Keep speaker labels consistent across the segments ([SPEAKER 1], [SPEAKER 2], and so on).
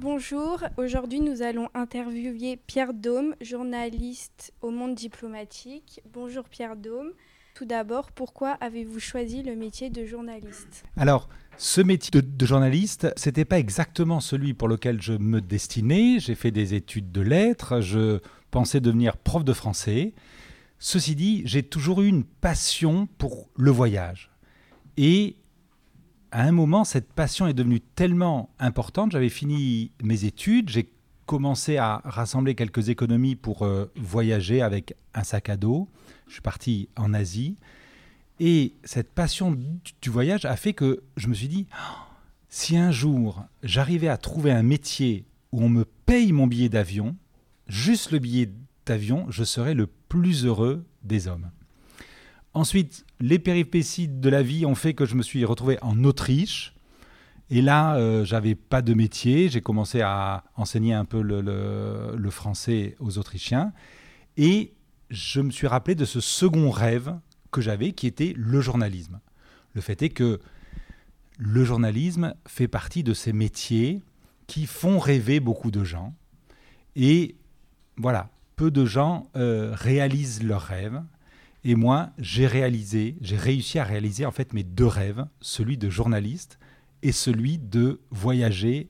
[SPEAKER 1] Bonjour, aujourd'hui nous allons interviewer Pierre Dôme, journaliste au monde diplomatique. Bonjour Pierre Dôme. Tout d'abord, pourquoi avez-vous choisi le métier de journaliste?
[SPEAKER 2] Alors, ce métier de, de journaliste, c'était pas exactement celui pour lequel je me destinais. J'ai fait des études de lettres, je pensais devenir prof de français. Ceci dit, j'ai toujours eu une passion pour le voyage. Et à un moment, cette passion est devenue tellement importante. J'avais fini mes études, j'ai commencé à rassembler quelques économies pour euh, voyager avec un sac à dos. Je suis parti en Asie. Et cette passion du, voyage a fait que je me suis dit, Oh, si un jour j'arrivais à trouver un métier où on me paye mon billet d'avion, juste le billet d'avion, je serais le plus heureux des hommes. Ensuite, les péripéties de la vie ont fait que je me suis retrouvé en Autriche. Et là, euh, j'avais pas de métier. J'ai commencé à enseigner un peu le, français aux Autrichiens. Et je me suis rappelé de ce second rêve que j'avais, qui était le journalisme. Le fait est que le journalisme fait partie de ces métiers qui font rêver beaucoup de gens. Et voilà, peu de gens euh, réalisent leurs rêves. Et moi, j'ai réalisé, j'ai réussi à réaliser en fait mes deux rêves, celui de journaliste et celui de voyager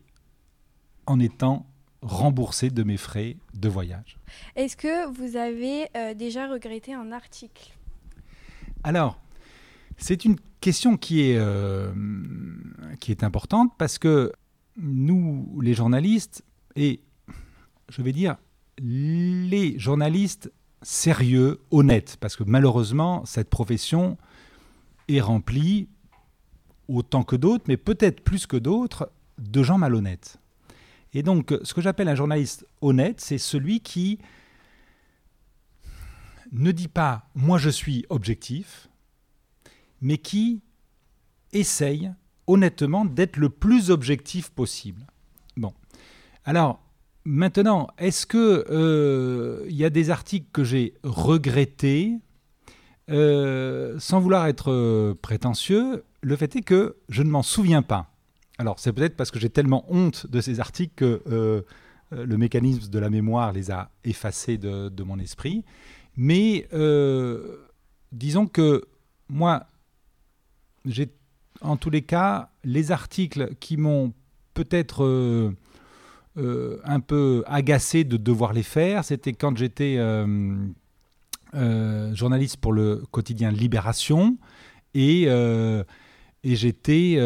[SPEAKER 2] en étant remboursé de mes frais de voyage.
[SPEAKER 1] Est-ce que vous avez euh, déjà regretté un article?
[SPEAKER 2] Alors, c'est une question qui est, euh, qui est importante parce que nous, les journalistes, et je vais dire les journalistes sérieux, honnêtes, parce que malheureusement, cette profession est remplie, autant que d'autres, mais peut-être plus que d'autres, de gens malhonnêtes. Et donc, ce que j'appelle un journaliste honnête, c'est celui qui ne dit pas moi je suis objectif, mais qui essaye honnêtement d'être le plus objectif possible. Bon. Alors, maintenant, est-ce que euh, il y a des articles que j'ai regrettés? Euh, Sans vouloir être euh, prétentieux, le fait est que je ne m'en souviens pas. Alors, c'est peut-être parce que j'ai tellement honte de ces articles que euh, euh, le mécanisme de la mémoire les a effacés de, de mon esprit. Mais euh, disons que moi, j'ai en tous les cas les articles qui m'ont peut-être euh, un peu agacé de devoir les faire, c'était quand j'étais euh, euh, journaliste pour le quotidien Libération et, et j'étais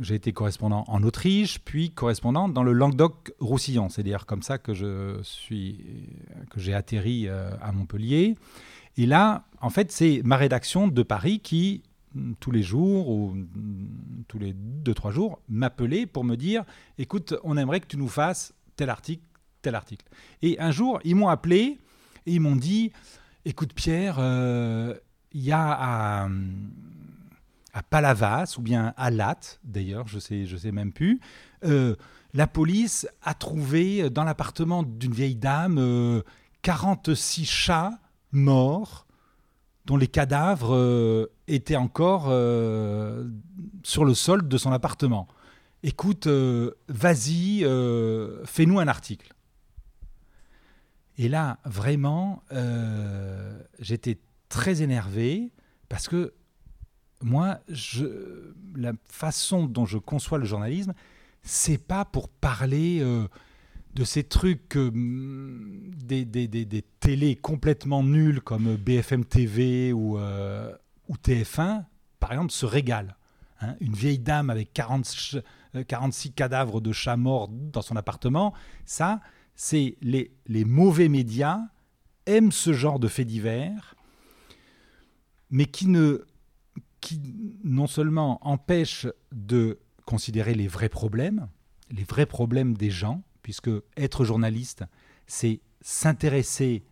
[SPEAKER 2] j'ai été correspondant en Autriche, puis correspondant dans le Languedoc-Roussillon. C'est d'ailleurs comme ça que je suis, que j'ai atterri à Montpellier. Et là, en fait, c'est ma rédaction de Paris qui, tous les jours ou mm, tous les deux trois jours, m'appelait pour me dire "Écoute, on aimerait que tu nous fasses tel article, tel article." Et un jour, ils m'ont appelé et ils m'ont dit "Écoute, Pierre, euh, il y a à à Palavas ou bien à Latte, d'ailleurs, je sais, je sais même plus. euh, la police a trouvé dans l'appartement d'une vieille dame euh, 46 chats morts dont les cadavres euh, étaient encore euh, sur le sol de son appartement. Écoute, euh, vas-y, fais-nous un article. Et là, vraiment, j'étais très énervé parce que moi, la façon dont je conçois le journalisme, c'est pas pour parler de ces trucs, euh, des, des, des, des télés complètement nuls comme BFM TV ou, euh, ou TF1, par exemple, se régale. Hein. Une vieille dame avec 40 ch- euh, 46 cadavres de chats morts dans son appartement, ça, c'est les, les mauvais médias aiment ce genre de faits divers, mais qui ne qui non seulement empêche de considérer les vrais problèmes, les vrais problèmes des gens, puisque être journaliste, c'est s'intéresser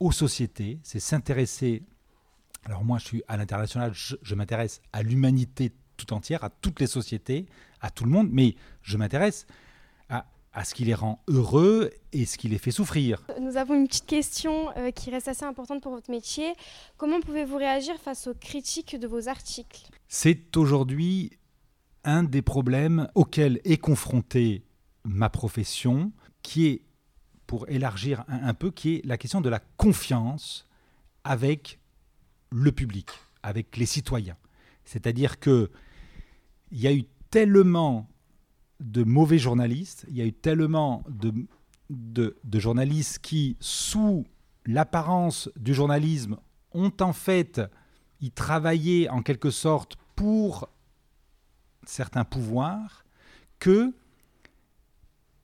[SPEAKER 2] aux sociétés, c'est s'intéresser... Alors moi, je suis à l'international, je, je m'intéresse à l'humanité tout entière, à toutes les sociétés, à tout le monde, mais je m'intéresse à, à ce qui les rend heureux et ce qui les fait souffrir.
[SPEAKER 1] Nous avons une petite question euh, qui reste assez importante pour votre métier. Comment pouvez-vous réagir face aux critiques de vos articles?
[SPEAKER 2] C'est aujourd'hui un des problèmes auxquels est confronté ma profession, qui est, pour élargir un, peu, qui est la question de la confiance avec le public, avec les citoyens. C'est-à-dire que il y a eu tellement de mauvais journalistes, il y a eu tellement de, de journalistes qui, sous l'apparence du journalisme, ont en fait y travaillé en quelque sorte pour certains pouvoirs, que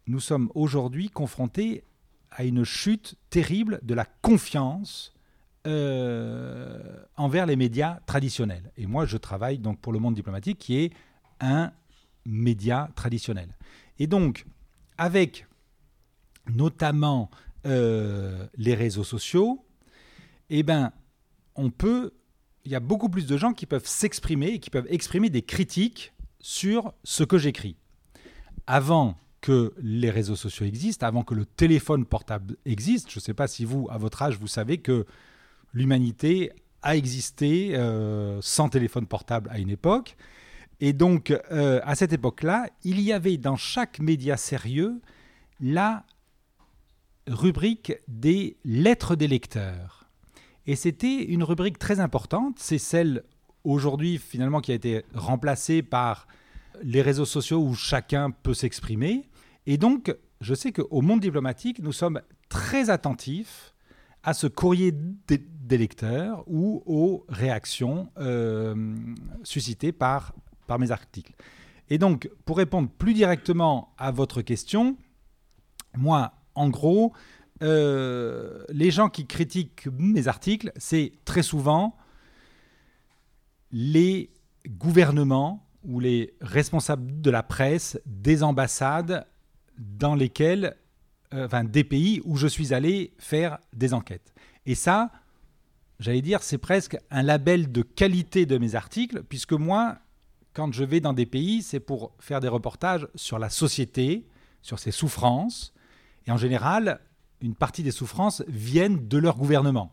[SPEAKER 2] nous sommes aujourd'hui confrontés à une chute terrible de la confiance euh, envers les médias traditionnels. Et moi, je travaille donc pour le monde diplomatique qui est un média traditionnel. Et donc, avec notamment euh, les réseaux sociaux, eh ben, on peut, il y a beaucoup plus de gens qui peuvent s'exprimer et qui peuvent exprimer des critiques sur ce que j'écris. Avant que les réseaux sociaux existent, avant que le téléphone portable existe, je ne sais pas si vous, à votre âge, vous savez que l'humanité a existé euh, sans téléphone portable à une époque. Et donc, euh, à cette époque-là, il y avait dans chaque média sérieux la rubrique des lettres des lecteurs. Et c'était une rubrique très importante. C'est celle aujourd'hui finalement qui a été remplacée par les réseaux sociaux où chacun peut s'exprimer. Et donc, je sais qu'au monde diplomatique, nous sommes très attentifs à ce courrier des lecteurs ou aux réactions euh, suscitées par, par mes articles. Et donc, pour répondre plus directement à votre question, moi, en gros, euh, les gens qui critiquent mes articles, c'est très souvent les gouvernements ou les responsables de la presse des ambassades dans lesquelles, euh, enfin, des pays où je suis allé faire des enquêtes. Et ça, j'allais dire, c'est presque un label de qualité de mes articles, puisque moi, quand je vais dans des pays, c'est pour faire des reportages sur la société, sur ses souffrances. Et en général, une partie des souffrances viennent de leur gouvernement.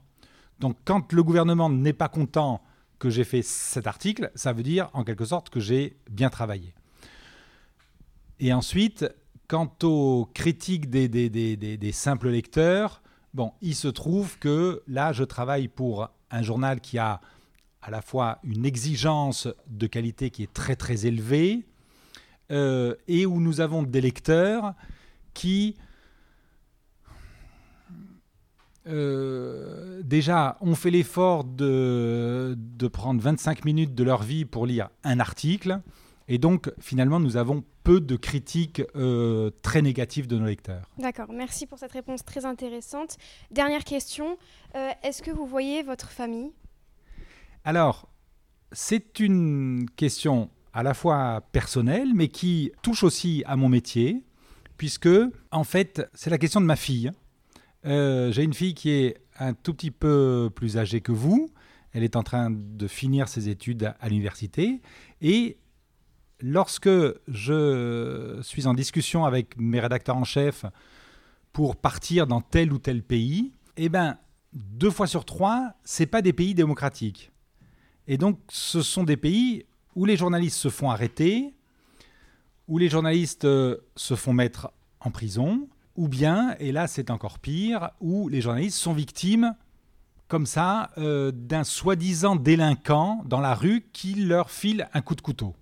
[SPEAKER 2] Donc quand le gouvernement n'est pas content que j'ai fait cet article, ça veut dire en quelque sorte que j'ai bien travaillé. Et ensuite, quant aux critiques des, simples lecteurs, bon, il se trouve que là, je travaille pour un journal qui a à la fois une exigence de qualité qui est très très élevée, euh, et où nous avons des lecteurs qui euh, déjà ont fait l'effort de, de, prendre 25 minutes de leur vie pour lire un article. Et donc, finalement, nous avons peu de critiques euh, très négatives de nos lecteurs.
[SPEAKER 1] D'accord, merci pour cette réponse très intéressante. Dernière question, euh, est-ce que vous voyez votre famille?
[SPEAKER 2] Alors, c'est une question à la fois personnelle, mais qui touche aussi à mon métier, puisque, en fait, c'est la question de ma fille. Euh, j'ai une fille qui est un tout petit peu plus âgée que vous. Elle est en train de finir ses études à l'université. Et lorsque je suis en discussion avec mes rédacteurs en chef pour partir dans tel ou tel pays, eh ben, deux fois sur trois, c'est pas des pays démocratiques. Et donc, ce sont des pays où les journalistes se font arrêter, où les journalistes euh, se font mettre en prison, ou bien, et là c'est encore pire, où les journalistes sont victimes, comme ça, euh, d'un soi-disant délinquant dans la rue qui leur file un coup de couteau.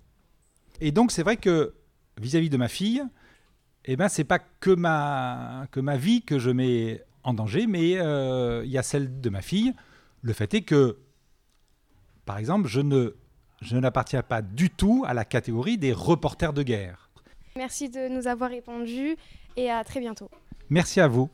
[SPEAKER 2] Et donc c'est vrai que vis-à-vis de ma fille, eh ben c'est pas que ma que ma vie que je mets en danger, mais euh, il y a celle de ma fille. Le fait est que, par exemple, je ne je n'appartiens pas du tout à la catégorie des reporters de guerre.
[SPEAKER 1] Merci de nous avoir répondu et à très bientôt.
[SPEAKER 2] Merci à vous.